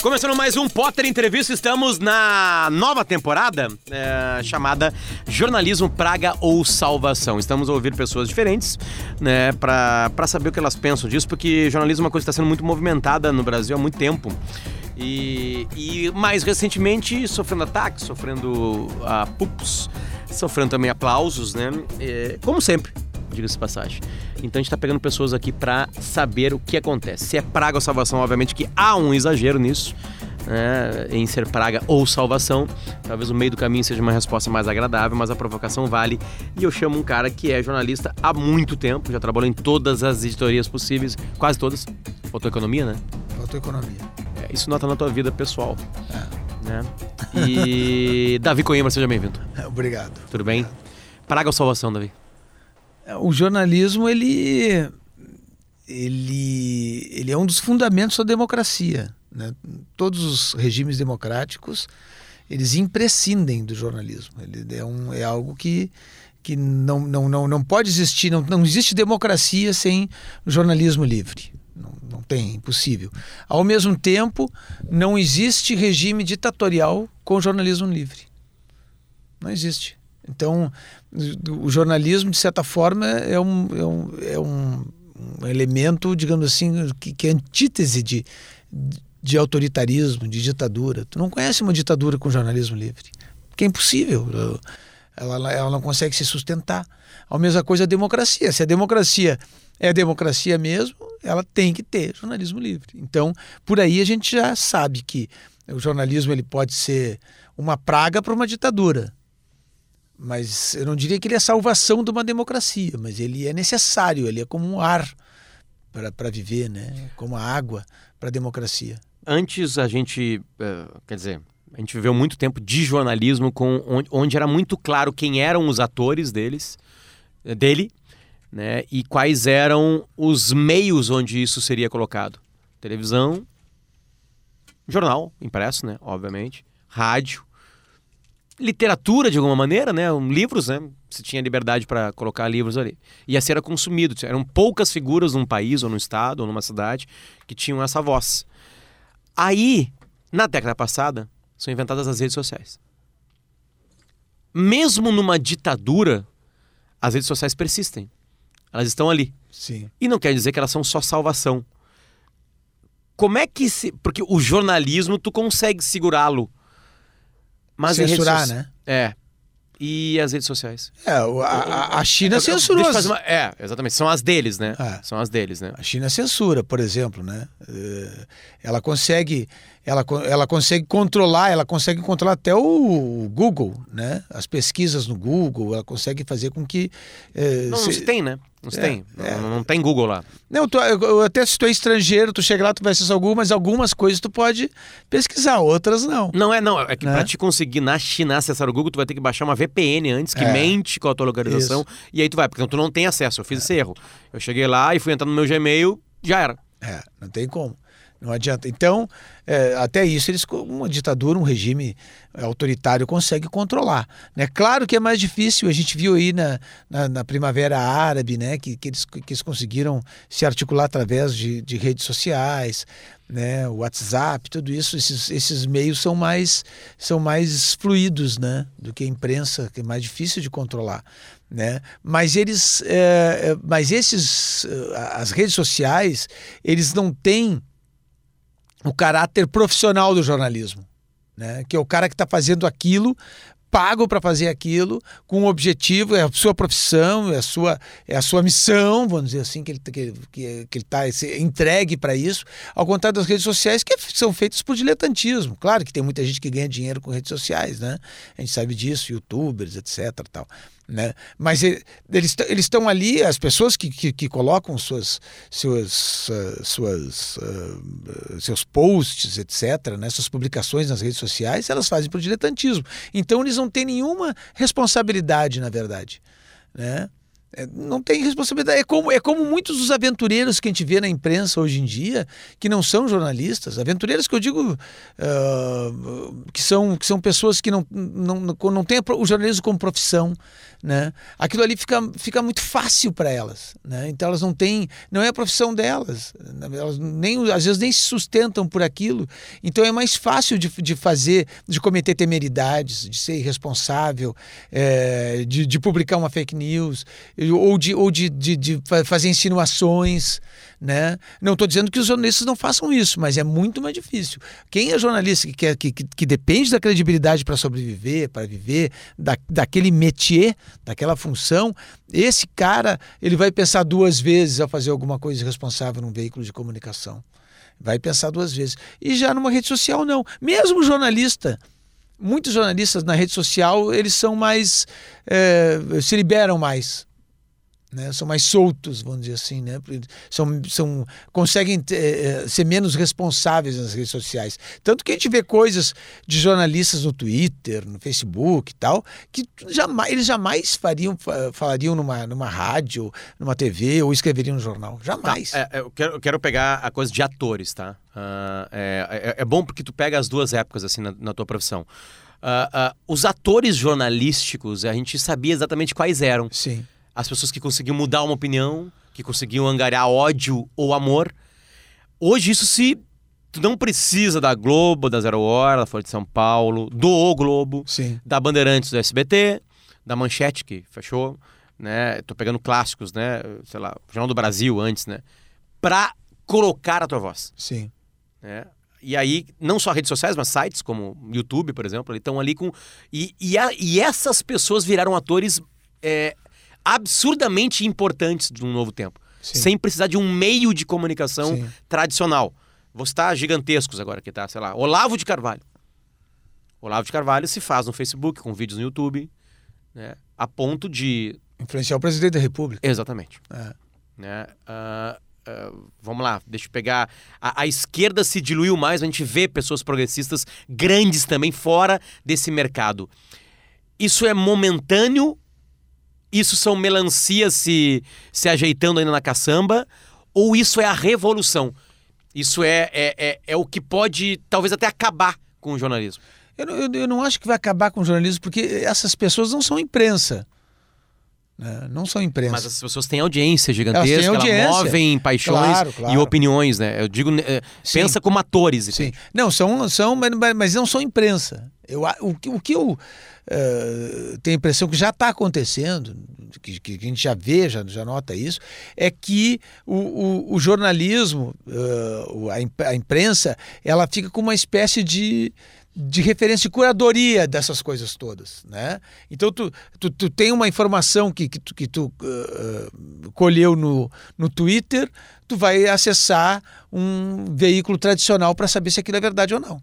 Começando mais um Potter Entrevista, estamos na nova temporada é, chamada Jornalismo Praga ou Salvação. Estamos a ouvir pessoas diferentes, né, pra saber o que elas pensam disso, porque jornalismo é uma coisa que está sendo muito movimentada no Brasil há muito tempo. E, e mais recentemente sofrendo ataques, sofrendo uh, pupos, sofrendo também aplausos, né? É, como sempre diga-se passagem. Então a gente está pegando pessoas aqui para saber o que acontece. Se é praga ou salvação, obviamente que há um exagero nisso. Né, em ser praga ou salvação. Talvez o meio do caminho seja uma resposta mais agradável, mas a provocação vale. E eu chamo um cara que é jornalista há muito tempo, já trabalhou em todas as editorias possíveis, quase todas. Faltou economia, né? Faltou economia. É, isso nota na tua vida pessoal. É. Né? E Davi Coimbra, seja bem-vindo. Obrigado. Tudo bem? Obrigado. Praga ou salvação, Davi? O jornalismo ele ele ele é um dos fundamentos da democracia. Né? Todos os regimes democráticos eles imprescindem do jornalismo. Ele é, um, é algo que, que não, não, não, não pode existir, não, não existe democracia sem jornalismo livre. Não, não tem, impossível. Ao mesmo tempo, não existe regime ditatorial com jornalismo livre. Não existe. Então, o jornalismo, de certa forma, é um, é um, é um, elemento, digamos assim, que, que é antítese de, de autoritarismo, de ditadura. Tu não conhece uma ditadura com jornalismo livre, que é impossível. Ela, ela não consegue se sustentar. A mesma coisa a democracia. Se a democracia é a democracia mesmo, ela tem que ter jornalismo livre. Então, por aí a gente já sabe que o jornalismo ele pode ser uma praga para uma ditadura mas eu não diria que ele é a salvação de uma democracia, mas ele é necessário, ele é como um ar para viver, né? como a água para a democracia. Antes a gente, eh, quer dizer, a gente viveu muito tempo de jornalismo com onde, onde era muito claro quem eram os atores deles, dele, né? E quais eram os meios onde isso seria colocado. Televisão, jornal, impresso, né? Obviamente, rádio, literatura de alguma maneira, né? Livros, né? Se tinha liberdade para colocar livros ali. E assim era consumido. Eram poucas figuras num país, ou num estado, ou numa cidade, que tinham essa voz. Aí, na década passada, são inventadas as redes sociais. Mesmo numa ditadura, as redes sociais persistem. Elas estão ali. Sim. E não quer dizer que elas são só salvação. Como é que se. Porque o jornalismo, tu consegue segurá-lo mas Censurar, so... né? É. E as redes sociais? É, a, a China censura. Uma... É, exatamente. São as deles, né? É. São as deles, né? A China censura, por exemplo, né? É, ela consegue ela, ela consegue controlar, ela consegue controlar até o Google, né? As pesquisas no Google, ela consegue fazer com que. Eh, não, se... não se tem, né? Não se é, tem. É. Não, não, tem Google lá. Não, tu, eu, até se tu é estrangeiro, tu chega lá, tu vai acessar o Google, mas algumas coisas tu pode pesquisar, outras não. Não é, não. É que né? pra te conseguir na China acessar o Google, tu vai ter que baixar uma VPN antes, que é. mente com a tua localização, Isso. e aí tu vai, porque tu não tem acesso. Eu fiz esse erro. Eu cheguei lá e fui entrar no meu Gmail, já era. É, não tem como. Não adianta. Então, é, até isso, eles, uma ditadura, um regime autoritário consegue controlar. Né? Claro que é mais difícil, a gente viu aí na, na, na Primavera Árabe, né? que, que, eles, que eles conseguiram se articular através de, de redes sociais, né? WhatsApp, tudo isso, esses, esses meios são mais, são mais fluidos né? do que a imprensa, que é mais difícil de controlar. Né? Mas eles, é, é mas esses, as redes sociais, eles não têm o caráter profissional do jornalismo, né? que é o cara que está fazendo aquilo pago para fazer aquilo com um objetivo, é a sua profissão, é a sua, é a sua missão, vamos dizer assim, que ele que, que, que ele está entregue para isso, ao contrário das redes sociais que são feitas por diletantismo. Claro que tem muita gente que ganha dinheiro com redes sociais, né? A gente sabe disso, youtubers, etc. Tal. Né? Mas eles estão ali, as pessoas que, que, que colocam suas, suas, uh, suas uh, seus posts, etc., né? suas publicações nas redes sociais, elas fazem por diletantismo. Então eles não têm nenhuma responsabilidade, na verdade. Né? É, não tem responsabilidade. É como, é como muitos dos aventureiros que a gente vê na imprensa hoje em dia, que não são jornalistas. Aventureiros que eu digo uh, que, são, que são pessoas que não, não, não têm o jornalismo como profissão. Né? Aquilo ali fica, fica muito fácil para elas. Né? Então elas não têm. Não é a profissão delas. Elas nem, às vezes nem se sustentam por aquilo. Então é mais fácil de, de fazer, de cometer temeridades, de ser irresponsável, é, de, de publicar uma fake news ou de, ou de, de, de fazer insinuações. Né? Não estou dizendo que os jornalistas não façam isso, mas é muito mais difícil. Quem é jornalista que, quer, que, que, que depende da credibilidade para sobreviver, para viver, da, daquele métier, daquela função, esse cara ele vai pensar duas vezes ao fazer alguma coisa irresponsável num veículo de comunicação. Vai pensar duas vezes. E já numa rede social, não. Mesmo jornalista muitos jornalistas na rede social eles são mais é, se liberam mais né? São mais soltos, vamos dizer assim, né? São, são, conseguem ter, ser menos responsáveis nas redes sociais. Tanto que a gente vê coisas de jornalistas no Twitter, no Facebook e tal, que jamais, eles jamais fariam, falariam numa, numa rádio, numa TV ou escreveriam no jornal. Jamais. Tá, é, eu, quero, eu quero pegar a coisa de atores, tá? Uh, é, é, é, bom porque tu pega as duas épocas assim na, na tua profissão. Uh, uh, os atores jornalísticos, a gente sabia exatamente quais eram. Sim as pessoas que conseguiam mudar uma opinião, que conseguiam angariar ódio ou amor. Hoje isso se tu não precisa da Globo, da Zero Hora, da Folha de São Paulo, do O Globo, Sim. da Bandeirantes do SBT, da Manchete que fechou, né? Tô pegando clássicos, né? Sei lá, Jornal do Brasil antes, né? Pra colocar a tua voz. Sim. Né? E aí, não só redes sociais, mas sites como YouTube, por exemplo, estão ali com. E, e, a, e, essas pessoas viraram atores é, absurdamente importantes de um novo tempo. Sim. Sem precisar de um meio de comunicação Sim. tradicional. Vou citar gigantescos agora que tá, sei lá, Olavo de Carvalho. Olavo de Carvalho se faz no Facebook, com vídeos no YouTube, né, a ponto de... Influenciar o presidente da República. Exatamente. É. Né, uh, uh, vamos lá, deixa eu pegar... A, a, esquerda se diluiu mais, a gente vê pessoas progressistas grandes também fora desse mercado. Isso é momentâneo isso são melancias se, se ajeitando ainda na caçamba? Ou isso é a revolução? Isso é, é, é, é o que pode talvez até acabar com o jornalismo? Eu, eu, eu não acho que vai acabar com o jornalismo, porque essas pessoas não são imprensa. Né? Não são imprensa. Mas as pessoas têm audiência gigantesca, elas, audiência. elas movem paixões claro, claro. e opiniões, né? Eu digo, é, pensa como atores. Sim. Não, são, são mas, mas não são imprensa. Eu, o, o que eu uh, tenho a impressão que já está acontecendo, que, que, a gente já vê, já, já nota isso, é que o, o, o jornalismo, uh, a, a imprensa, ela fica com uma espécie de de referência de curadoria dessas coisas todas, né? Então tu, tu, tu tem uma informação que, que tu, que tu uh, colheu no, no Twitter, tu vai acessar um veículo tradicional para saber se aquilo é verdade ou não.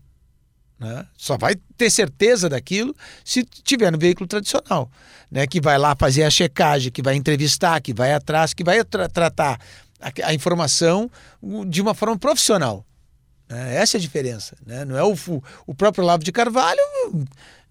Né? Só vai ter certeza daquilo se tiver no veículo tradicional, né? que vai lá fazer a checagem, que vai entrevistar, que vai atrás, que vai tra tratar a, a, informação de uma forma profissional. Né? Essa é a diferença. Né? Não é o, o próprio Lavo de Carvalho,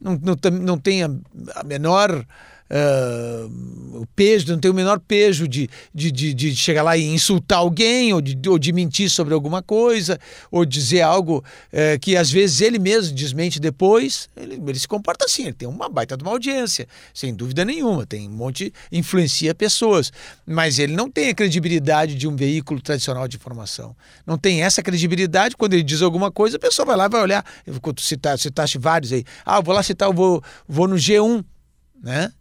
não, não, não tem a, a menor uh, o peso, não tem o menor peso de, de, de, de, chegar lá e insultar alguém, ou de, ou de mentir sobre alguma coisa, ou dizer algo uh, que às vezes ele mesmo desmente depois. Ele, ele, se comporta assim, ele tem uma baita de uma audiência, sem dúvida nenhuma, tem um monte, influencia pessoas, mas ele não tem a credibilidade de um veículo tradicional de informação. Não tem essa credibilidade, quando ele diz alguma coisa, a pessoa vai lá e vai olhar. Tu citar, citaste vários aí. Ah, vou lá citar, eu vou, vou no G1, né?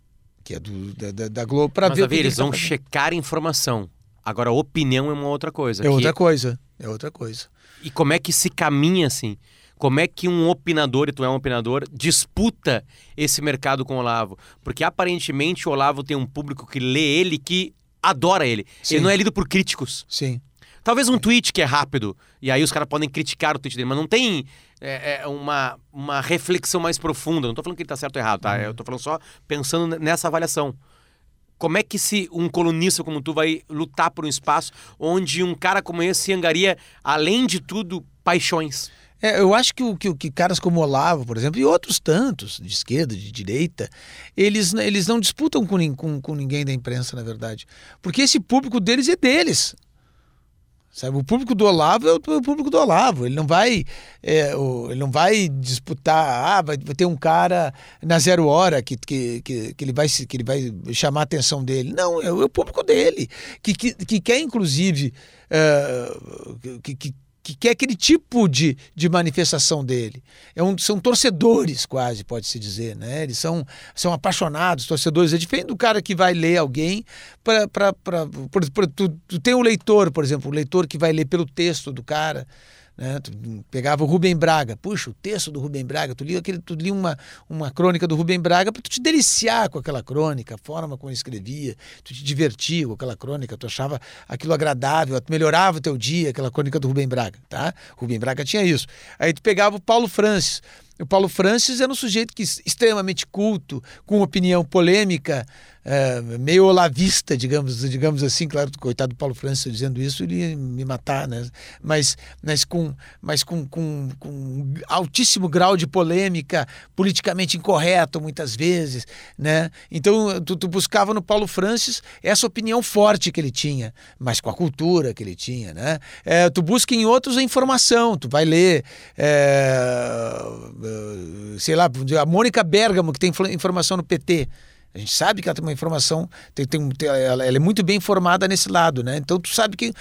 Que é do, da, da Globo, para ver o que eles tá vão checar informação. Agora, opinião é uma outra coisa. É outra coisa. É outra coisa. E como é que se caminha assim? Como é que um opinador, e tu é um opinador, disputa esse mercado com o Olavo? Porque aparentemente o Olavo tem um público que lê ele que adora ele. Sim. Ele não é lido por críticos. Sim. Talvez um tweet que é rápido, e aí os caras podem criticar o tweet dele, mas não tem é, é uma, uma reflexão mais profunda. Não tô falando que ele tá certo ou errado, tá? Uhum. Eu tô falando só pensando nessa avaliação. Como é que se um colunista como tu vai lutar por um espaço onde um cara como esse angaria, além de tudo, paixões? É, eu acho que, o, que, que caras como Olavo, por exemplo, e outros tantos, de esquerda, de direita, eles, eles não disputam com, com, com ninguém da imprensa, na verdade. Porque esse público deles é deles. Sabe? O público do Olavo é o público do Olavo. Ele não vai, é, o, ele não vai disputar. Ah, vai, vai, ter um cara na zero hora que, que, que, que, ele, vai, que ele vai chamar a atenção dele. Não, é, o público dele. Que, que, que quer, inclusive, é, que, que, que quer aquele tipo de, de manifestação dele. É um, são torcedores, quase, pode-se dizer. Né? Eles são, são apaixonados, torcedores. É diferente do cara que vai ler alguém para. Tu, tu tem um leitor, por exemplo, um leitor que vai ler pelo texto do cara. Né? Tu pegava o Rubem Braga, puxa, o texto do Rubem Braga, tu lia, aquele, tu lia uma, uma crônica do Rubem Braga para tu te deliciar com aquela crônica, a forma como ele escrevia, tu te divertia com aquela crônica, tu achava aquilo agradável, melhorava o teu dia, aquela crônica do Rubem Braga, tá? Rubem Braga tinha isso. Aí tu pegava o Paulo Francis, o Paulo Francis era um sujeito que extremamente culto, com opinião polêmica, é, meio olavista, digamos, digamos assim, claro, coitado do Paulo Francis dizendo isso, ele ia me matar, né? Mas, mas, com, mas com, com, com altíssimo grau de polêmica, politicamente incorreto muitas vezes, né? Então tu, tu, buscava no Paulo Francis essa opinião forte que ele tinha, mas com a cultura que ele tinha, né? É, tu busca em outros a informação, tu vai ler, é, sei lá, a Mônica Bergamo que tem informação no PT, a gente sabe que ela tem uma informação, tem, tem, ela, ela, é muito bem informada nesse lado, né? Então tu sabe que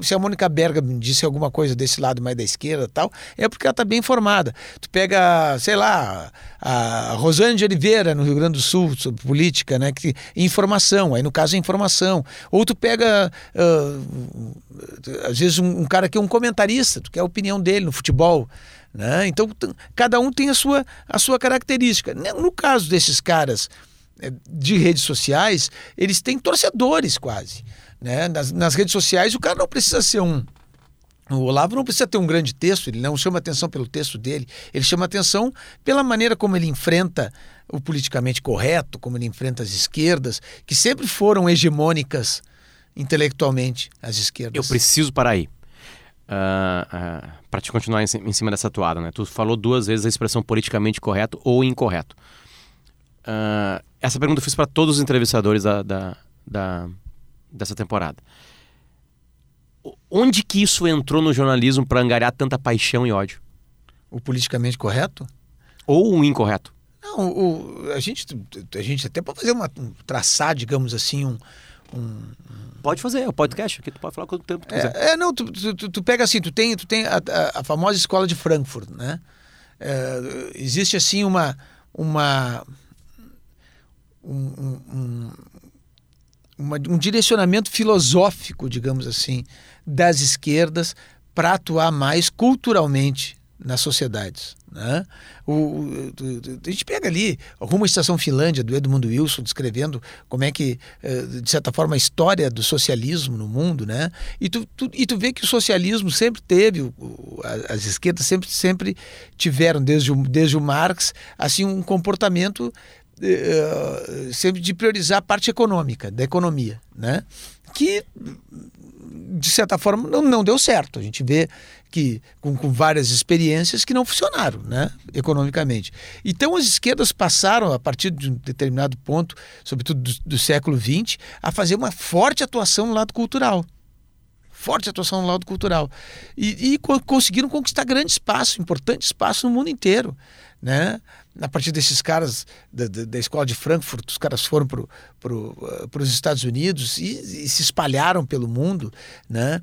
se a Mônica Berga disse alguma coisa desse lado mais da esquerda tal, é porque ela está bem informada. Tu pega, sei lá, a Rosane de Oliveira no Rio Grande do Sul sobre política, né? Que, informação, aí no caso é informação. Ou tu pega, uh, às vezes, um, um cara que é um comentarista, tu quer a opinião dele no futebol. Né? Então, cada um tem a sua, a sua característica. No caso desses caras de redes sociais, eles têm torcedores quase. Né? Nas, nas redes sociais, o cara não precisa ser um. O Olavo não precisa ter um grande texto, ele não chama atenção pelo texto dele, ele chama atenção pela maneira como ele enfrenta o politicamente correto, como ele enfrenta as esquerdas, que sempre foram hegemônicas intelectualmente, as esquerdas. Eu preciso parar aí. Uh, uh, para te continuar em, em, cima dessa toada, né? Tu falou duas vezes a expressão politicamente correto ou incorreto. Uh, essa pergunta eu fiz para todos os entrevistadores da, da, da, dessa temporada. Onde que isso entrou no jornalismo para angariar tanta paixão e ódio? O politicamente correto? Ou o incorreto? Não, o, a, gente, a gente até pode fazer uma. traçar, digamos assim, um. um pode fazer, é o podcast, aqui tu pode falar quanto tempo tu quiser. É, é não, tu, tu, tu, pega assim, tu tem, tu tem a, a, a famosa escola de Frankfurt, né? É, existe assim uma. uma um, um, uma, um direcionamento filosófico, digamos assim, das esquerdas para atuar mais culturalmente nas sociedades. Né? O, o, a gente pega ali Rumo à Estação Finlândia, do Edmundo Wilson, descrevendo como é que, eh, de certa forma, a história do socialismo no mundo. Né? E, tu, tu e tu vê que o socialismo sempre teve, o, as esquerdas sempre, sempre tiveram, desde o, desde o Marx, assim, um comportamento uh, sempre de priorizar a parte econômica, da economia, né? Que, de certa forma, não, não deu certo. A gente vê que com, com, várias experiências que não funcionaram, né, economicamente. Então as esquerdas passaram a partir de um determinado ponto, sobretudo do, do século XX, a fazer uma forte atuação no lado cultural, forte atuação no lado cultural e, e conseguiram conquistar grande espaço, importante espaço no mundo inteiro, né? a partir desses caras da, da, da, escola de Frankfurt, os caras foram para pro, pro, os Estados Unidos e, e, se espalharam pelo mundo, né?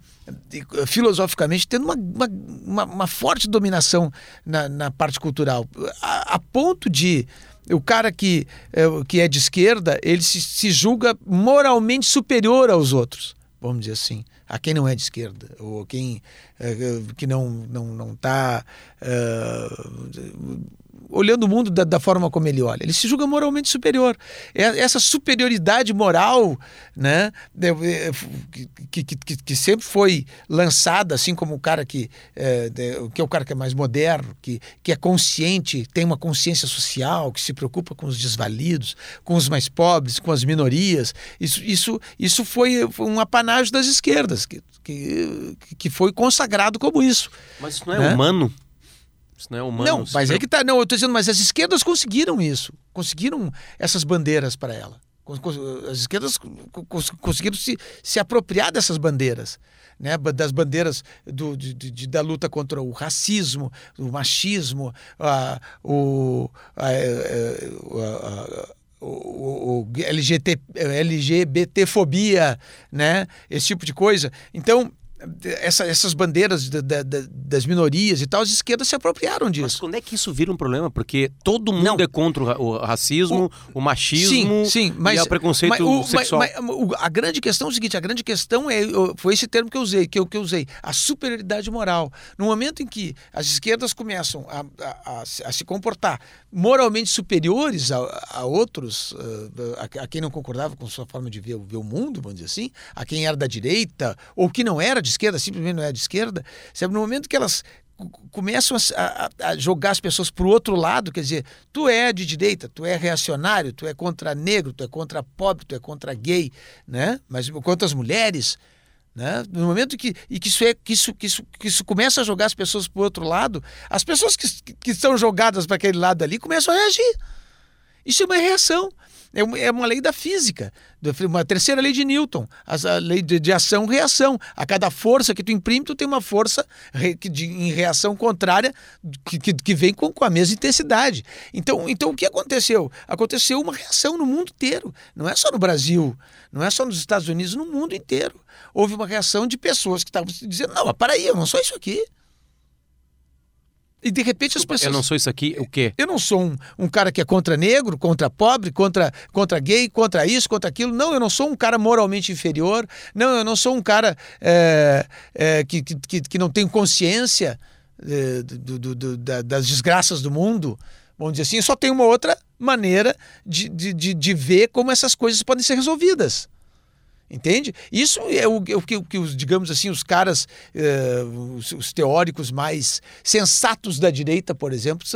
E, filosoficamente, tendo uma, uma, uma, uma forte dominação na, na parte cultural, a, a, ponto de o cara que, é, que é de esquerda, ele se, se julga moralmente superior aos outros, vamos dizer assim a quem não é de esquerda ou quem é, que não não não está uh, olhando o mundo da, da, forma como ele olha. Ele se julga moralmente superior. É, essa superioridade moral, né, que, que, que, que sempre foi lançada, assim como o cara que é, que é o cara que é mais moderno, que, que é consciente, tem uma consciência social, que se preocupa com os desvalidos, com os mais pobres, com as minorias. Isso, isso, isso foi um apanágio das esquerdas, que, que, que foi consagrado como isso. Mas isso não é né? humano? Seres né, humanos. Não, mas é que tá. Não, eu tô dizendo, mas as esquerdas conseguiram isso. Conseguiram essas bandeiras para ela. As esquerdas conseguiram se, se apropriar dessas bandeiras. Né, das bandeiras do, de, de, da luta contra o racismo, o machismo, a, o, a, a, a, o, o LGBT, LGBTfobia, né, esse tipo de coisa. Então, essa, essas bandeiras da, da, das minorias e tal, as esquerdas se apropriaram disso. Mas quando é que isso vira um problema? Porque todo mundo Não. é contra o racismo, o, o machismo sim, sim, mas, e o preconceito mas, o, sexual. Mas, mas, a grande questão é o seguinte, a grande questão é, foi esse termo que eu usei, que eu, que eu usei, a superioridade moral. No momento em que as esquerdas começam a, a, a, a se comportar moralmente superiores a, outros, a, a, quem não concordava com sua forma de ver, ver o mundo, vamos dizer assim, a quem era da direita ou que não era de esquerda, simplesmente não é de esquerda, sabe? no momento que elas começam a, a, a jogar as pessoas para o outro lado, quer dizer, tu é de direita, tu é reacionário, tu é contra negro, tu é contra pobre, tu é contra gay, né? Mas contra as mulheres, né? No momento que, e que, isso é, que, isso, que, isso, que isso começa a jogar as pessoas para o outro lado, as pessoas que, que são jogadas para aquele lado ali começam a reagir. Isso é uma reação. É, é uma lei da física, uma terceira lei de Newton, a lei de, ação-reação. A cada força que tu imprime, tu tem uma força em reação contrária que, vem com, com, a mesma intensidade. Então, então, o que aconteceu? Aconteceu uma reação no mundo inteiro. Não é só no Brasil, não é só nos Estados Unidos, no mundo inteiro. Houve uma reação de pessoas que estavam dizendo: não, mas para aí, eu não sou isso aqui. E de repente as pessoas. Eu não sou isso aqui, o quê? Eu não sou um, um cara que é contra negro, contra pobre, contra, contra gay, contra isso, contra aquilo. Não, eu não sou um cara moralmente inferior. Não, eu não sou um cara é, é, que, que, que não tem consciência é, do, do, do, das desgraças do mundo. Vamos dizer assim, só tem uma outra maneira de, de, de, de ver como essas coisas podem ser resolvidas. Entende? Isso é o, é o, que, o que, os, digamos assim, os caras, eh, os, os, teóricos mais sensatos da direita, por exemplo,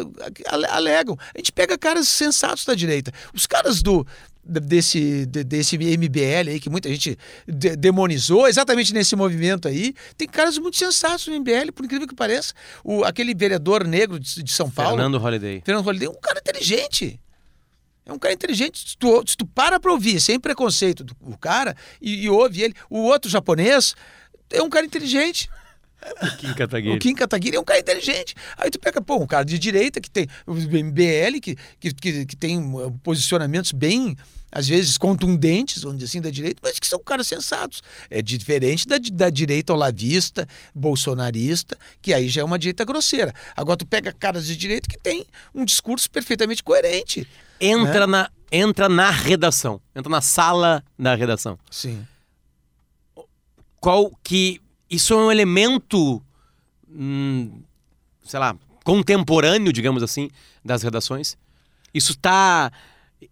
alegam. A gente pega caras sensatos da direita. Os caras do, desse, desse MBL aí, que muita gente de, demonizou, exatamente nesse movimento aí, tem caras muito sensatos no MBL, por incrível que pareça. O, aquele vereador negro de, de São Paulo. Fernando Holliday. Fernando Holliday, um cara inteligente. É um cara inteligente. Se tu, se tu para pra ouvir, sem preconceito do o cara, e, e, ouve ele. O outro japonês é um cara inteligente. O Kim Kataguiri. O Kim Kataguiri é um cara inteligente. Aí tu pega, pô, um cara de direita que tem o MBL, que, que, que, que tem posicionamentos bem às vezes contundentes, vamos dizer assim, da direita, mas que são caras sensatos. É diferente da, da direita olavista, bolsonarista, que aí já é uma direita grosseira. Agora tu pega caras de direita que tem um discurso perfeitamente coerente. Entra, né? na, entra na redação, entra na sala da redação. Sim. Qual que... Isso é um elemento, hum, sei lá, contemporâneo, digamos assim, das redações. Isso está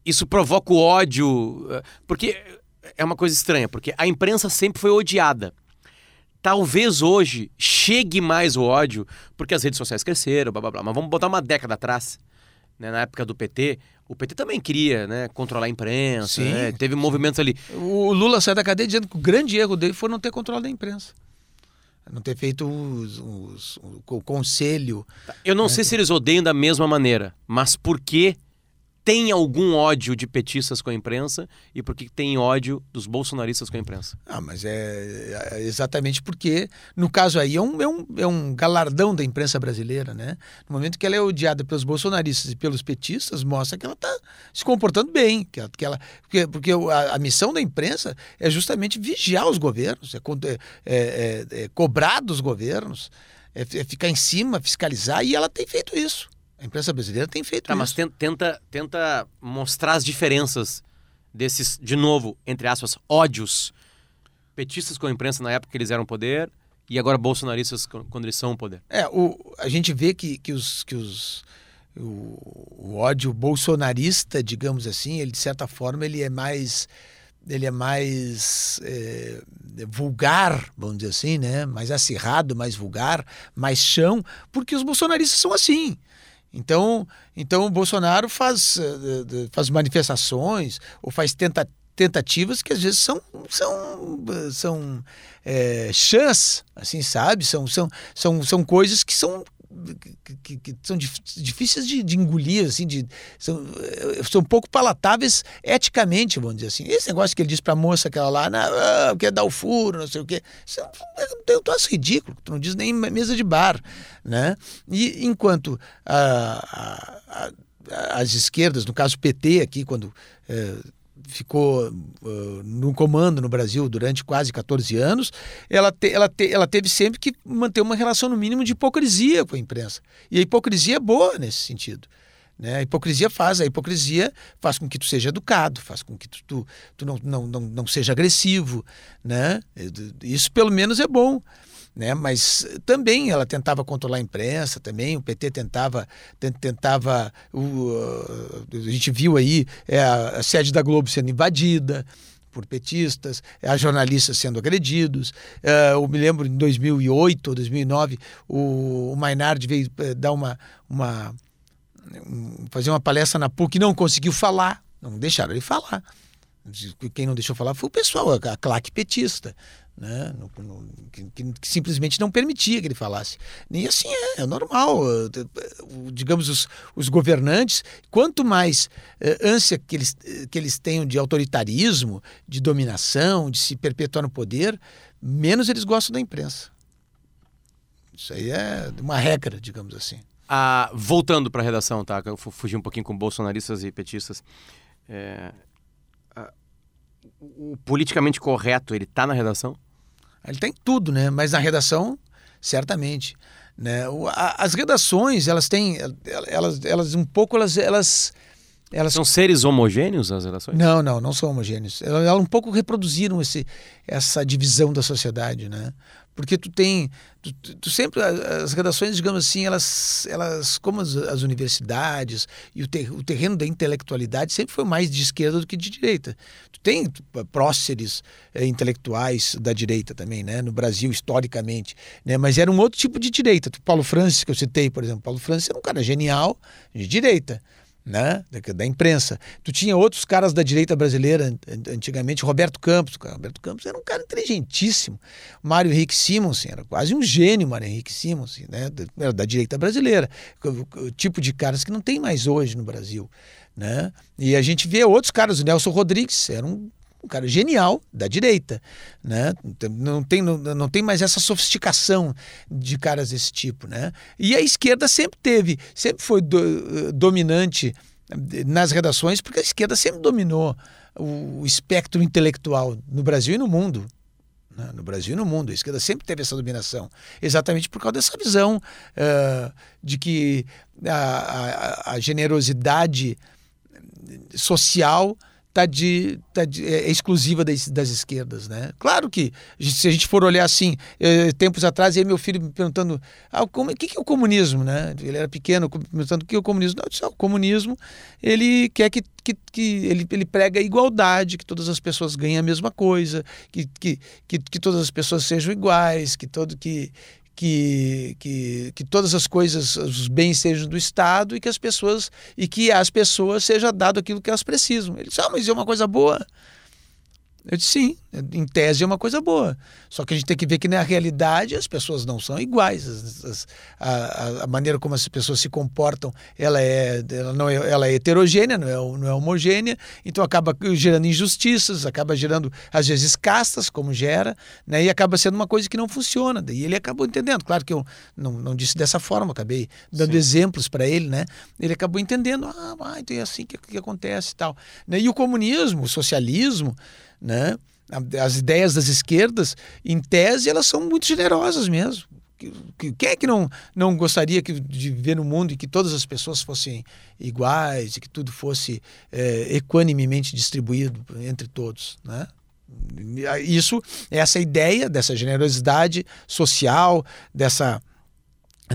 isso provoca o ódio. Porque é uma coisa estranha, porque a imprensa sempre foi odiada. Talvez hoje chegue mais o ódio, porque as redes sociais cresceram, blá blá blá. Mas vamos botar uma década atrás, né, na época do PT. O PT também queria né, controlar a imprensa, né, teve movimentos ali. O Lula saiu da cadeia dizendo que o grande erro dele foi não ter controle da imprensa não ter feito os, os, o conselho. Eu não né? sei se eles odeiam da mesma maneira, mas por que tem algum ódio de petistas com a imprensa e porque tem ódio dos bolsonaristas com a imprensa. Ah, mas é, é exatamente porque, no caso aí, é um, é, um, é um galardão da imprensa brasileira, né? No momento que ela é odiada pelos bolsonaristas e pelos petistas, mostra que ela está se comportando bem. Que ela, que ela, porque porque a, a, missão da imprensa é justamente vigiar os governos, é, é, é, é cobrar dos governos, é, é ficar em cima, fiscalizar, e ela tem feito isso. A imprensa brasileira tem feito tá, isso. Mas tenta, tenta mostrar as diferenças desses, de novo, entre aspas, ódios. Petistas com a imprensa na época que eles eram poder e agora bolsonaristas quando eles são poder. É, o, a gente vê que, que, os, que os, o, o ódio bolsonarista, digamos assim, ele de certa forma ele é mais ele é mais é, vulgar, vamos dizer assim, né? mais acirrado, mais vulgar, mais chão, porque os bolsonaristas são assim. Então, então o Bolsonaro faz, eh, faz manifestações ou faz tenta, tentativas que às vezes são são são é, chãs, assim sabe, são, são, são, são coisas que são que, que são difíceis de, de, engolir, assim, de, são, são um pouco palatáveis eticamente, vamos dizer assim. Esse negócio que ele diz para a moça aquela lá, ah, quer dar o furo, não sei o quê, isso é um troço ridículo, tu não diz nem mesa de bar, né? E enquanto a, a, a, as esquerdas, no caso PT aqui, quando é, ficou uh, no comando no Brasil durante quase 14 anos, ela, te, ela, te, ela teve sempre que manter uma relação, no mínimo, de hipocrisia com a imprensa. E a hipocrisia é boa nesse sentido. Né? A hipocrisia faz, a hipocrisia faz com que tu seja educado, faz com que tu, tu, tu não, não, não, não seja agressivo. Né? Isso pelo menos é bom né? Mas também ela tentava controlar a imprensa, também o PT tentava, tentava, o, a gente viu aí é, a sede da Globo sendo invadida por petistas, as jornalistas sendo agredidos. É, eu me lembro em 2008 ou 2009 o, o Mainardi veio é, dar uma, uma fazer uma palestra na PUC não conseguiu falar, não deixaram ele falar. Quem não deixou falar foi o pessoal, a claque petista né? No, no, que, que, simplesmente não permitia que ele falasse. E assim é, é normal. Digamos, os, os governantes, quanto mais eh, ânsia que eles, que eles tenham de autoritarismo, de dominação, de se perpetuar no poder, menos eles gostam da imprensa. Isso aí é uma regra, digamos assim. Ah, voltando para a redação, tá? Eu fugi um pouquinho com bolsonaristas e petistas. É, o politicamente correto, ele está na redação? Ele tem tudo, né? Mas na redação, certamente. Né? As redações, elas têm. Elas, elas um pouco, elas, elas elas... São seres homogêneos as redações? Não, não, não são homogêneos. Elas, elas um pouco reproduziram esse, essa divisão da sociedade, né? Porque tu tem, tu, tu sempre as redações, digamos assim, elas, elas como as, as universidades e o, ter, o terreno da intelectualidade sempre foi mais de esquerda do que de direita. Tu tem próceres é, intelectuais da direita também, né? No Brasil historicamente, né? Mas era um outro tipo de direita. Paulo Francis que eu citei, por exemplo, Paulo Francis era um cara genial de direita né? Da, da, imprensa. Tu tinha outros caras da direita brasileira antigamente, Roberto Campos. Roberto Campos era um cara inteligentíssimo. Mário Henrique Simonsen era quase um gênio, Mário Henrique Simonsen, né? Era da direita brasileira. O, tipo de caras que não tem mais hoje no Brasil. Né? E a gente vê outros caras, o Nelson Rodrigues era um um cara genial da direita, né? Não tem, não, não tem mais essa sofisticação de caras desse tipo, né? E a esquerda sempre teve, sempre foi do, dominante nas redações, porque a esquerda sempre dominou o espectro intelectual no Brasil e no mundo. Né? No Brasil e no mundo. A esquerda sempre teve essa dominação. Exatamente por causa dessa visão uh, de que a, a, a generosidade social tá de, tá de, é exclusiva das, das, esquerdas, né? Claro que se a gente for olhar assim, eh, tempos atrás, aí meu filho me perguntando, ah, o que, que é o comunismo, né? Ele era pequeno, perguntando o que é o comunismo. Não, disse, ah, o comunismo, ele quer que, que, que ele, ele prega a igualdade, que todas as pessoas ganhem a mesma coisa, que, que, que, que todas as pessoas sejam iguais, que todo que que, que, que todas as coisas, os bens sejam do Estado e que as pessoas e que às pessoas seja dado aquilo que elas precisam. Ele disse, ah, mas é uma coisa boa. Eu disse sim, em tese é uma coisa boa. Só que a gente tem que ver que na realidade as pessoas não são iguais. As, as, a, a, maneira como as pessoas se comportam, ela é, ela não é, ela é heterogênea, não é, não é homogênea, então acaba gerando injustiças, acaba gerando às vezes castas, como gera, né? e acaba sendo uma coisa que não funciona. E ele acabou entendendo. Claro que eu não, não disse dessa forma, acabei dando sim. exemplos para ele, né? Ele acabou entendendo, ah, então é assim que, que acontece e tal. Né? E o comunismo, o socialismo, né? As ideias das esquerdas, em tese, elas são muito generosas mesmo. Quem é que não, não gostaria de viver no mundo em que todas as pessoas fossem iguais e que tudo fosse é, equanimemente distribuído entre todos, né? Isso, essa ideia dessa generosidade social, dessa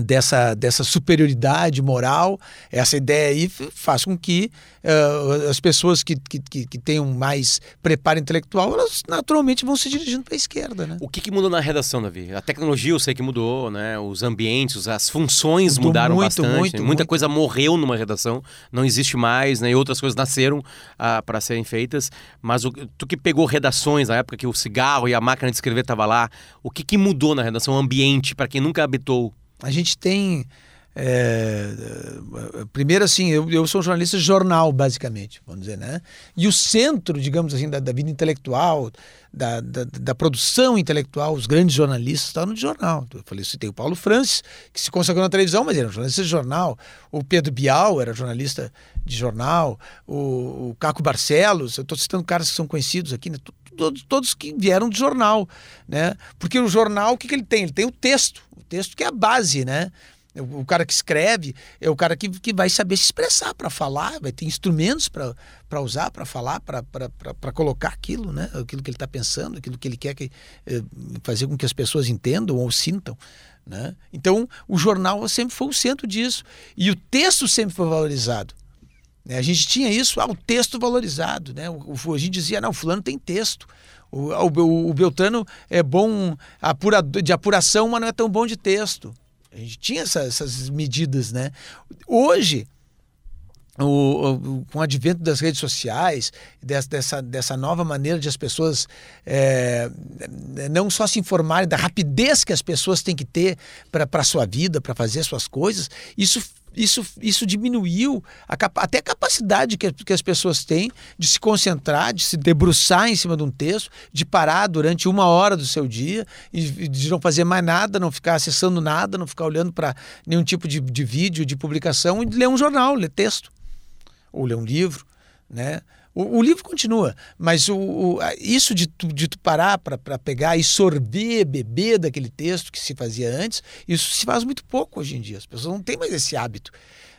dessa, dessa superioridade moral, essa ideia aí faz com que uh, as pessoas que, que, que tenham mais preparo intelectual, elas naturalmente vão se dirigindo para a esquerda. Né? O que, que, mudou na redação, Davi? A tecnologia eu sei que mudou, né? os ambientes, as funções mudou mudaram muito, bastante. Muito, Muita muito. coisa morreu numa redação, não existe mais, né? e outras coisas nasceram uh, para serem feitas. Mas o, tu que pegou redações na época que o cigarro e a máquina de escrever estava lá, o que, que mudou na redação, o ambiente, para quem nunca habitou? A gente tem É, primeiro, assim, eu, eu sou jornalista de jornal, basicamente, vamos dizer, né? E o centro, digamos assim, da, da vida intelectual, da, da, da, produção intelectual, os grandes jornalistas estavam no jornal. Eu falei, tem o Paulo Francis, que se consagrou na televisão, mas era um jornalista de jornal. O Pedro Bial era jornalista de jornal. O, o Caco Barcelos, eu estou citando caras que são conhecidos aqui, né? Todos, todos que vieram de jornal, né? Porque o jornal, o que, que ele tem? Ele tem o texto, o texto que é a base, né? O cara que escreve é o cara que, que vai saber se expressar para falar, vai ter instrumentos para usar, para falar, para colocar aquilo, né? aquilo que ele está pensando, aquilo que ele quer que, eh, fazer com que as pessoas entendam ou sintam. Né? Então, o jornal sempre foi o centro disso. E o texto sempre foi valorizado. Né? A gente tinha isso, ah, o texto valorizado. Né? O, a gente dizia, não, fulano tem texto. O, o, o Beltrano é bom de apuração, mas não é tão bom de texto. A gente tinha essa, essas medidas, né? Hoje, o, com o advento das redes sociais, dessa, dessa, dessa nova maneira de as pessoas é, não só se informarem da rapidez que as pessoas têm que ter para a sua vida, para fazer suas coisas, isso isso, isso diminuiu a, até a capacidade que, que as pessoas têm de se concentrar, de se debruçar em cima de um texto, de parar durante uma hora do seu dia e de não fazer mais nada, não ficar acessando nada, não ficar olhando para nenhum tipo de, de vídeo, de publicação e ler um jornal, ler texto ou ler um livro, né? O, o livro continua, mas o, o, isso de tu, de tu parar para pegar e sorver, beber daquele texto que se fazia antes, isso se faz muito pouco hoje em dia. As pessoas não têm mais esse hábito.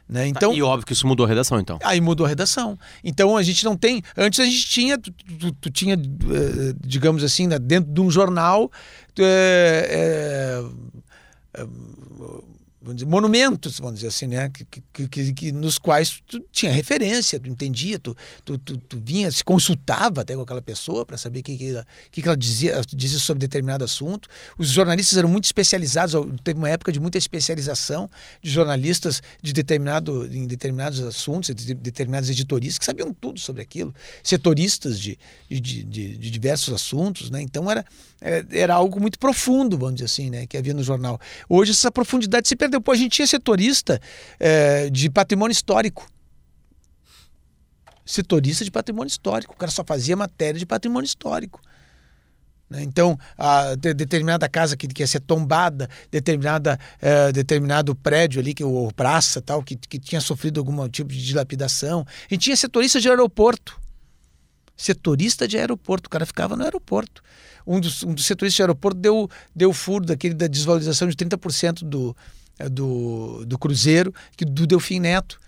Né? Tá, então, e óbvio que isso mudou a redação, então. Aí mudou a redação. Então a gente não tem. Antes a gente tinha, tu, tu, tu tinha, eh, digamos assim, né, dentro de um jornal. É, é, vamos dizer, monumentos, vamos dizer assim, né? Que, que, que, que, nos quais tu tinha referência, tu entendia, tu, tu, tu, tu vinha, se consultava até com aquela pessoa para saber o que, que, que, ela dizia, dizia sobre determinado assunto. Os jornalistas eram muito especializados, teve uma época de muita especialização de jornalistas de determinado, em determinados assuntos, de determinadas editorias que sabiam tudo sobre aquilo, setoristas de, de, de, de diversos assuntos, né? Então era, é, era algo muito profundo, vamos dizer assim, né? Que havia no jornal. Hoje essa profundidade se perdeu depois a gente tinha setorista é, de patrimônio histórico. Setorista de patrimônio histórico. O cara só fazia matéria de patrimônio histórico. Né? Então, a de, determinada casa que, que ia ser tombada, determinada, é, determinado prédio ali, que, ou praça tal, que, que tinha sofrido algum tipo de dilapidação. Gente tinha setorista de aeroporto. Setorista de aeroporto. O cara ficava no aeroporto. Um dos, um dos setoristas de aeroporto deu, deu furo daquele da desvalorização de 30% do, do, do Cruzeiro, que, do Delfim Neto.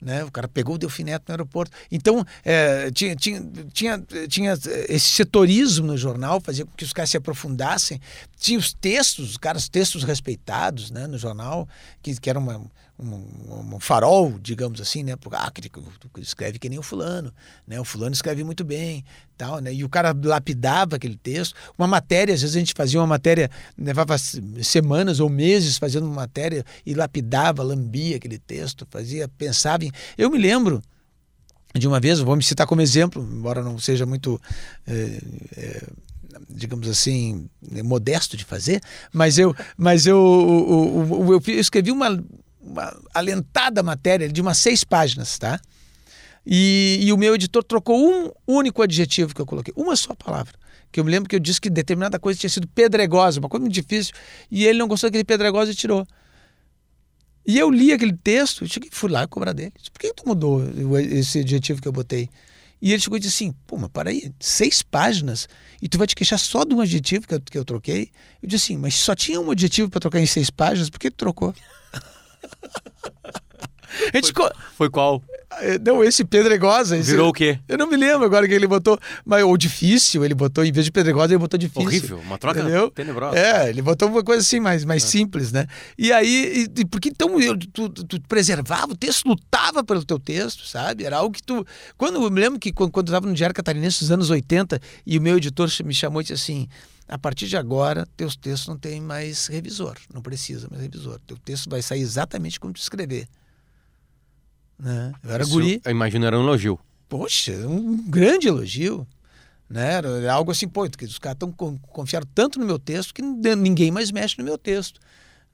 Né? O cara pegou o Delfim Neto no aeroporto. Então, é, tinha, tinha, tinha, tinha esse setorismo no jornal, fazia com que os caras se aprofundassem. Tinha os textos, os caras, textos respeitados né, no jornal, que, que era uma, um, um, farol, digamos assim, né? Ah, que, escreve que nem o fulano, né? O fulano escreve muito bem, tal, né? E o cara lapidava aquele texto. Uma matéria, às vezes a gente fazia uma matéria, levava semanas ou meses fazendo uma matéria e lapidava, lambia aquele texto, fazia, pensava em... Eu me lembro de uma vez, vou me citar como exemplo, embora não seja muito... É, é, digamos assim, modesto de fazer, mas eu, mas eu, eu, eu, eu escrevi uma, uma alentada matéria de umas seis páginas, tá? E, e, o meu editor trocou um único adjetivo que eu coloquei, uma só palavra. Que eu me lembro que eu disse que determinada coisa tinha sido pedregosa, uma coisa muito difícil, e ele não gostou daquele pedregosa e tirou. E eu li aquele texto, cheguei, fui lá cobrar dele. Por que tu mudou esse adjetivo que eu botei? E ele chegou e disse assim: pô, mas aí, seis páginas e tu vai te queixar só de um adjetivo que eu, que eu troquei? Eu disse assim: mas só tinha um adjetivo para trocar em seis páginas, por que tu trocou? A gente foi, foi qual? É, não, esse Pedregosa. Esse, Virou o quê? Eu não me lembro agora que ele botou. Mas, ou difícil, ele botou, em vez de Pedregosa, ele botou difícil. Horrível, uma troca entendeu? tenebrosa. É, ele botou uma coisa assim, mais, mais é. simples, né? E aí, e, porque então eu, tu, tu, preservava o texto, lutava pelo teu texto, sabe? Era algo que tu. Quando eu me lembro que quando, quando eu estava no Diário Catarinense nos anos 80, e o meu editor me chamou e disse assim a partir de agora, teus textos não tem mais revisor, não precisa mais revisor. Teu texto vai sair exatamente como tu escrever. Né? Eu era Isso, guri. Eu imagino era um elogio. Poxa, um grande elogio. Né? Era algo assim, pô, os caras estão confiaram tanto no meu texto que ninguém mais mexe no meu texto.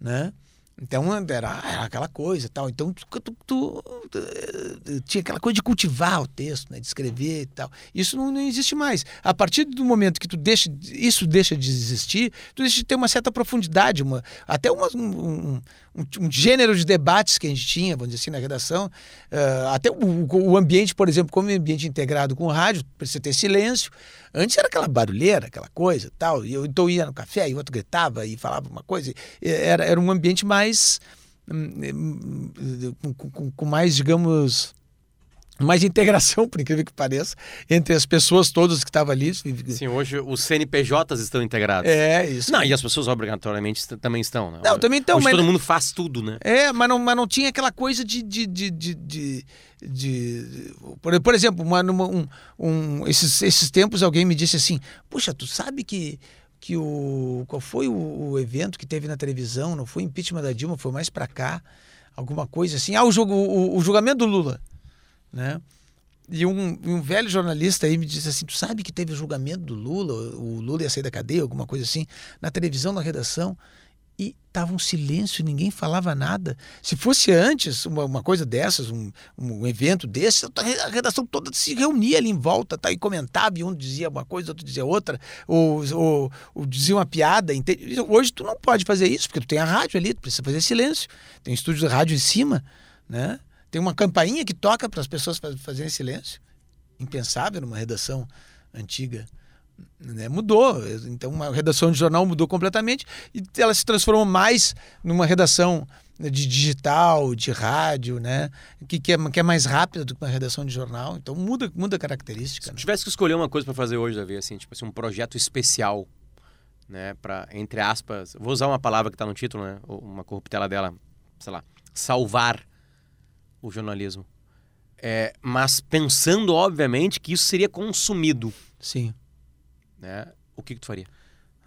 Né? Então era, era aquela coisa tal. Então tu, tu, tu, tu, tinha aquela coisa de cultivar o texto, né? de escrever e tal. Isso não, não, existe mais. A partir do momento que tu deixa, isso deixa de existir, tu deixa de ter uma certa profundidade, uma, até uma, um, um, um, gênero de debates que a gente tinha, vamos dizer assim, na redação. Uh, até o, o, ambiente, por exemplo, como ambiente integrado com o rádio, precisa ter silêncio. Antes era aquela barulheira, aquela coisa tal. E eu então ia no café e o outro gritava e falava uma coisa. Era, era um ambiente mais. Hum, hum, com, com, mais, digamos mais integração, por incrível que pareça, entre as pessoas todas que estavam ali. Sim, hoje os CNPJs estão integrados. É, isso. Não, e as pessoas obrigatoriamente também estão, né? Não, também estão. Hoje mas... todo mundo faz tudo, né? É, mas não, mas não tinha aquela coisa de... de, de, de, de, de... Por, por, exemplo, uma, um, um, esses, esses tempos alguém me disse assim, puxa, tu sabe que que o qual foi o, o, evento que teve na televisão não foi impeachment da Dilma foi mais para cá alguma coisa assim ah o, jogo, o, o julgamento do Lula né? E um, um, velho jornalista aí me disse assim: Tu sabe que teve o julgamento do Lula, o Lula ia sair da cadeia, alguma coisa assim, na televisão, na redação, e tava um silêncio, ninguém falava nada. Se fosse antes uma, uma coisa dessas, um, um, evento desse, a redação toda se reunia ali em volta tá, e comentava, e um dizia uma coisa, outro dizia outra, ou, ou, ou dizia uma piada. Hoje tu não pode fazer isso, porque tu tem a rádio ali, tu precisa fazer silêncio. Tem um estúdio de rádio em cima, né? Tem uma campainha que toca para as pessoas fazerem silêncio. Impensável numa redação antiga. Né? Mudou. Então, uma redação de jornal mudou completamente e ela se transformou mais numa redação de digital, de rádio, né? Que, que, é, que é mais rápida do que uma redação de jornal. Então muda, muda a característica. Se né? tivesse que escolher uma coisa para fazer hoje, Davi, assim, tipo assim, um projeto especial, né? Para, entre aspas, vou usar uma palavra que está no título, né? Uma corruptela dela, sei lá, salvar o jornalismo. É, mas pensando, obviamente, que isso seria consumido. Sim. Né? O que, que tu faria?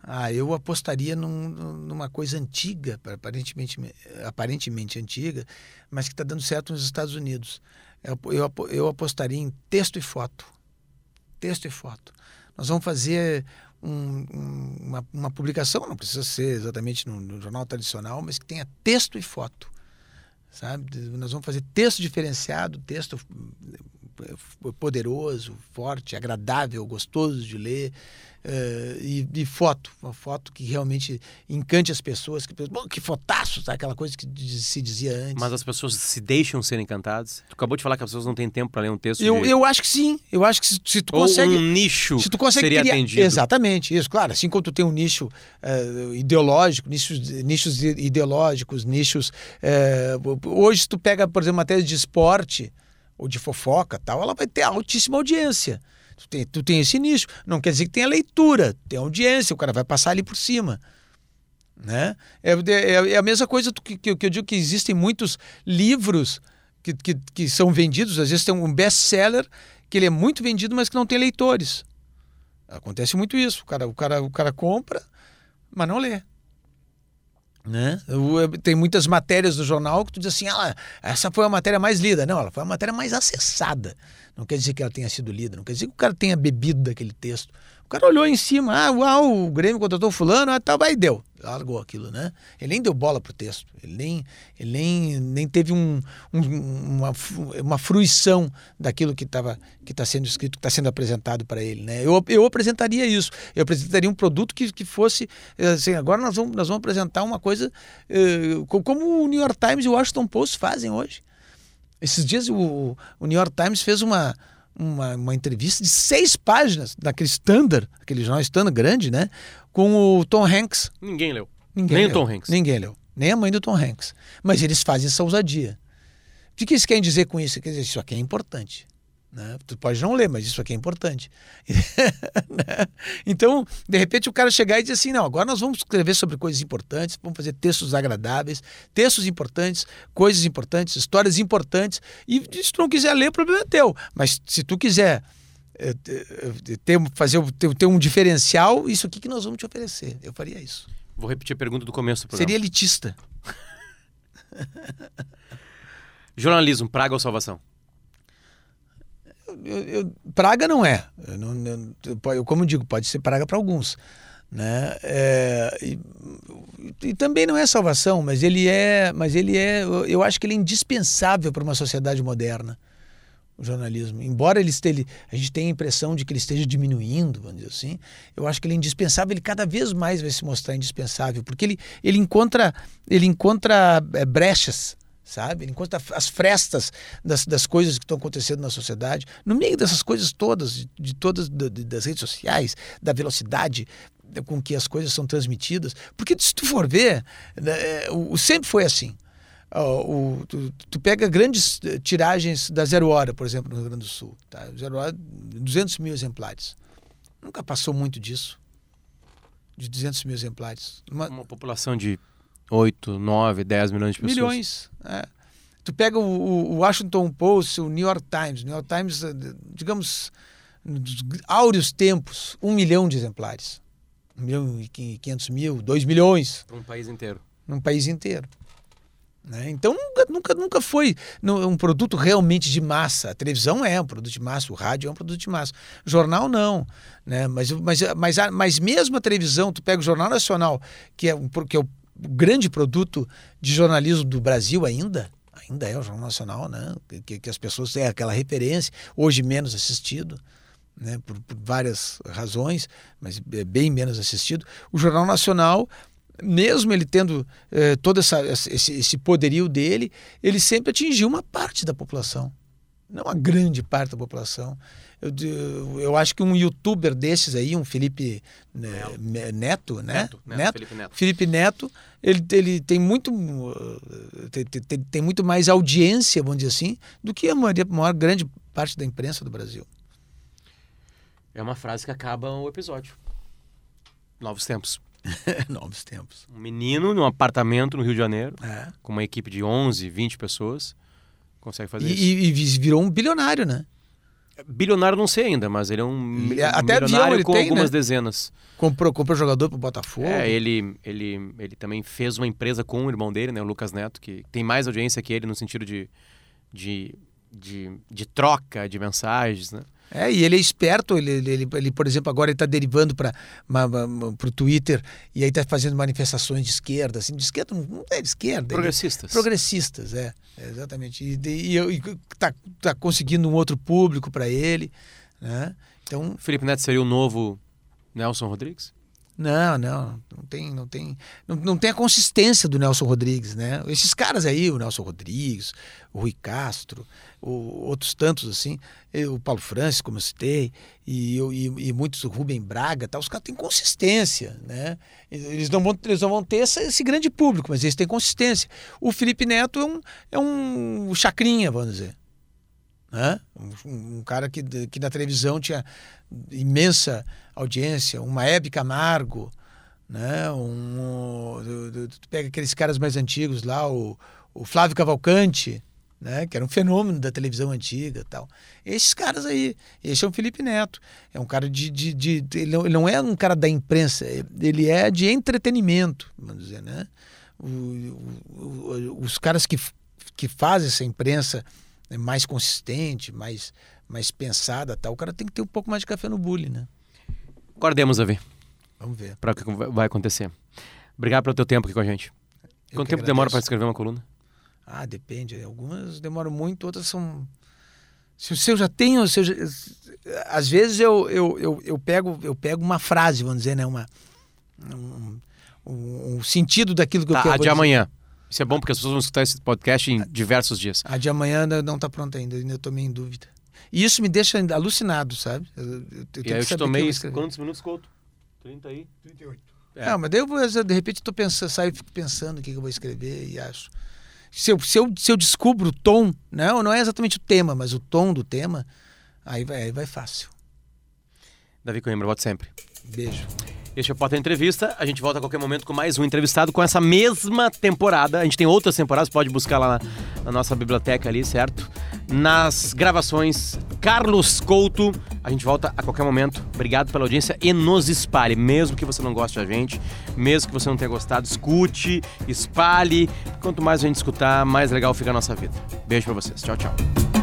Ah, eu apostaria num, numa coisa antiga, aparentemente, aparentemente antiga, mas que está dando certo nos Estados Unidos. Eu, eu, eu apostaria em texto e foto. Texto e foto. Nós vamos fazer um, uma, uma, publicação, não precisa ser exatamente no, no jornal tradicional, mas que tenha texto e foto sabe? Nós vamos fazer texto diferenciado, texto poderoso, forte, agradável, gostoso de ler. Uh, e, e, foto, uma foto que realmente encante as pessoas, que, bom, que fotaço, sabe? aquela coisa que se dizia antes. Mas as pessoas se deixam ser encantadas? Tu acabou de falar que as pessoas não têm tempo para ler um texto. Eu, de... eu acho que sim, eu acho que se, se tu Ou consegue. um nicho se tu consegue seria criar... atendido. Exatamente, isso, claro. Assim como tu tem um nicho uh, ideológico, nichos, nichos ideológicos, nichos. Uh, hoje, se tu pega, por exemplo, matéria de esporte ou de fofoca tal, ela vai ter altíssima audiência. Tu tem, tu tem esse nicho. Não quer dizer que tenha leitura, tem audiência, o cara vai passar ali por cima. Né? É, é, é a mesma coisa que, que, que eu digo que existem muitos livros que, que, que são vendidos, às vezes tem um best-seller que ele é muito vendido, mas que não tem leitores. Acontece muito isso. O cara, o cara, o cara compra, mas não lê. Né? Tem muitas matérias do jornal que tu diz assim, ah, essa foi a matéria mais lida. Não, ela foi a matéria mais acessada. Não quer dizer que ela tenha sido lida, não quer dizer que o cara tenha bebido daquele texto. Cara olhou em cima, ah, uau, o Grêmio contratou fulano, ah, tá, vai, deu. Largou aquilo, né? Ele nem deu bola pro texto, ele nem, ele nem, nem teve um, um, uma, uma fruição daquilo que estava que está sendo escrito, que está sendo apresentado para ele, né? Eu, eu apresentaria isso, eu apresentaria um produto que, que fosse, assim, agora nós vamos, nós vamos apresentar uma coisa uh, como o New York Times e o Washington Post fazem hoje. Esses dias o, o New York Times fez uma, uma, uma, entrevista de seis páginas daquele Standard, aquele jornal Standard grande, né? Com o Tom Hanks. Ninguém leu. Ninguém Nem leu. o Tom Hanks. Ninguém leu. Nem a mãe do Tom Hanks. Mas eles fazem essa ousadia. O que eles querem dizer com isso? Quer dizer, isso aqui é importante. Né? Tu pode não ler, mas isso aqui é importante. Né? então, de repente, o cara chegar e dizer assim: não, agora nós vamos escrever sobre coisas importantes, vamos fazer textos agradáveis, textos importantes, coisas importantes, histórias importantes. E se tu não quiser ler, o problema é teu. Mas se tu quiser eh, ter, fazer ter, ter um diferencial, isso aqui que nós vamos te oferecer. Eu faria isso. Vou repetir a pergunta do começo do programa. Seria elitista. Jornalismo, praga ou salvação? Eu, eu, praga não é. Eu, não, eu, como digo, pode ser praga para alguns. né? É, e, e, também não é salvação, mas ele é, mas ele é, eu acho que ele é indispensável para uma sociedade moderna, o jornalismo. Embora ele esteja, a gente tenha a impressão de que ele esteja diminuindo, vamos dizer assim, eu acho que ele é indispensável, ele cada vez mais vai se mostrar indispensável, porque ele, ele encontra, ele encontra é, brechas sabe? Ele encontra as frestas das, das coisas que estão acontecendo na sociedade, no meio dessas coisas todas, de, de todas de, das redes sociais, da velocidade com que as coisas são transmitidas. Porque se tu for ver, né, é, o, sempre foi assim. O, tu, tu, pega grandes eh, tiragens da Zero Hora, por exemplo, no Rio Grande do Sul. Tá? Zero Hora, 200 mil exemplares. Nunca passou muito disso. De 200 mil exemplares. Uma, Uma população de 8, 9, 10 milhões de pessoas. Milhões. É. Tu pega o, o, Washington Post, o New York Times. New York Times, eh, digamos, nos áureos tempos, um milhão de exemplares. 1 milhão e 500 mil, 2 milhões. Num país inteiro. Num país inteiro. Né? Então nunca, nunca, nunca foi um produto realmente de massa. A televisão é um produto de massa, o rádio é um produto de massa. O jornal não. Né? Mas, mas, mas, mas mesmo a televisão, tu pega o Jornal Nacional, que é, um, que é o grande produto de jornalismo do Brasil ainda, ainda é o Jornal Nacional, né? que, que as pessoas têm aquela referência, hoje menos assistido né, por, por, várias razões, mas é bem menos assistido. O Jornal Nacional, mesmo ele tendo eh, todo essa, esse, esse poderio dele, ele sempre atingiu uma parte da população, não a grande parte da população. Eu, eu acho que um youtuber desses aí, um Felipe né, Neto, né? Neto, Neto, Neto, Felipe Neto. Felipe Neto, ele, ele tem muito tem, tem, tem, muito mais audiência, vamos dizer assim, do que a maior, a maior grande parte da imprensa do Brasil. É uma frase que acaba o episódio. Novos tempos. Novos tempos. Um menino num apartamento no Rio de Janeiro, é. com uma equipe de 11, 20 pessoas, consegue fazer e, isso. E virou um bilionário, né? Bilionário não sei ainda, mas ele é um Até bilionário ele com tem, algumas né? dezenas. Comprou, comprou jogador pro Botafogo. É, ele, ele, ele também fez uma empresa com o irmão dele, né, o Lucas Neto, que tem mais audiência que ele no sentido de, de, de, de troca de mensagens, né? É, e ele é esperto, ele, ele, ele por exemplo, agora ele está derivando para o Twitter e aí está fazendo manifestações de esquerda, assim, de esquerda, não é de esquerda. Progressistas. Ele, progressistas, é, é exatamente. E está tá conseguindo um outro público para ele, né? Então... Felipe Neto seria o novo Nelson Rodrigues? Não, não, não tem, não tem, não, não tem a consistência do Nelson Rodrigues, né? Esses caras aí, o Nelson Rodrigues, o Rui Castro, o, outros tantos assim, o Paulo Francis, como eu citei, e, e, e muitos, o Rubem Braga, tal, os caras têm consistência, né? Eles não vão, eles não vão ter esse, esse grande público, mas eles têm consistência. O Felipe Neto é um, é um chacrinha, vamos dizer. Né? Um, um, cara que, que na televisão tinha imensa audiência, uma Hebe Camargo, né? um, tu pega aqueles caras mais antigos lá, o, o Flávio Cavalcante, né? que era um fenômeno da televisão antiga tal. Esses caras aí, esse é o Felipe Neto, é um cara de, de, de, de ele não é um cara da imprensa, ele é de entretenimento, vamos dizer, né? O, o, os caras que, que fazem essa imprensa né, mais consistente, mais, mais pensada, tal, o cara tem que ter um pouco mais de café no bule, né? Guardemos a ver. Vamos ver. Para o que vai acontecer. Obrigado pelo teu tempo aqui com a gente. Eu Quanto tempo agradeço. demora para escrever uma coluna? Ah, depende. Algumas demoram muito, outras são. Se eu já tenho, se eu já... às vezes eu, eu, eu, eu, pego eu pego uma frase, vamos dizer, né, uma um, um, sentido daquilo que tá, eu quero. A de dizer. amanhã. Isso é bom porque as pessoas vão escutar esse podcast em diversos dias. A de amanhã não está pronta ainda, ainda estou meio em dúvida. E isso me deixa alucinado, sabe? Eu, eu, eu e aí eu te tomei quantos minutos, Couto? 30 aí? 38. É. Não, mas daí eu, de repente, estou pensando, saio fico pensando o que, que eu vou escrever e acho. Se eu, se, eu, se eu descubro o tom, não, né? não é exatamente o tema, mas o tom do tema, aí vai, aí vai fácil. Davi Coimbra, volte sempre. Beijo. Este é o Porta Entrevista. A gente volta a qualquer momento com mais um entrevistado com essa mesma temporada. A gente tem outras temporadas, pode buscar lá na, na nossa biblioteca ali, certo? Nas gravações, Carlos Couto. A gente volta a qualquer momento. Obrigado pela audiência e nos espalhe. Mesmo que você não goste da gente, mesmo que você não tenha gostado, escute, espalhe. Quanto mais a gente escutar, mais legal fica a nossa vida. Beijo pra vocês. Tchau, tchau.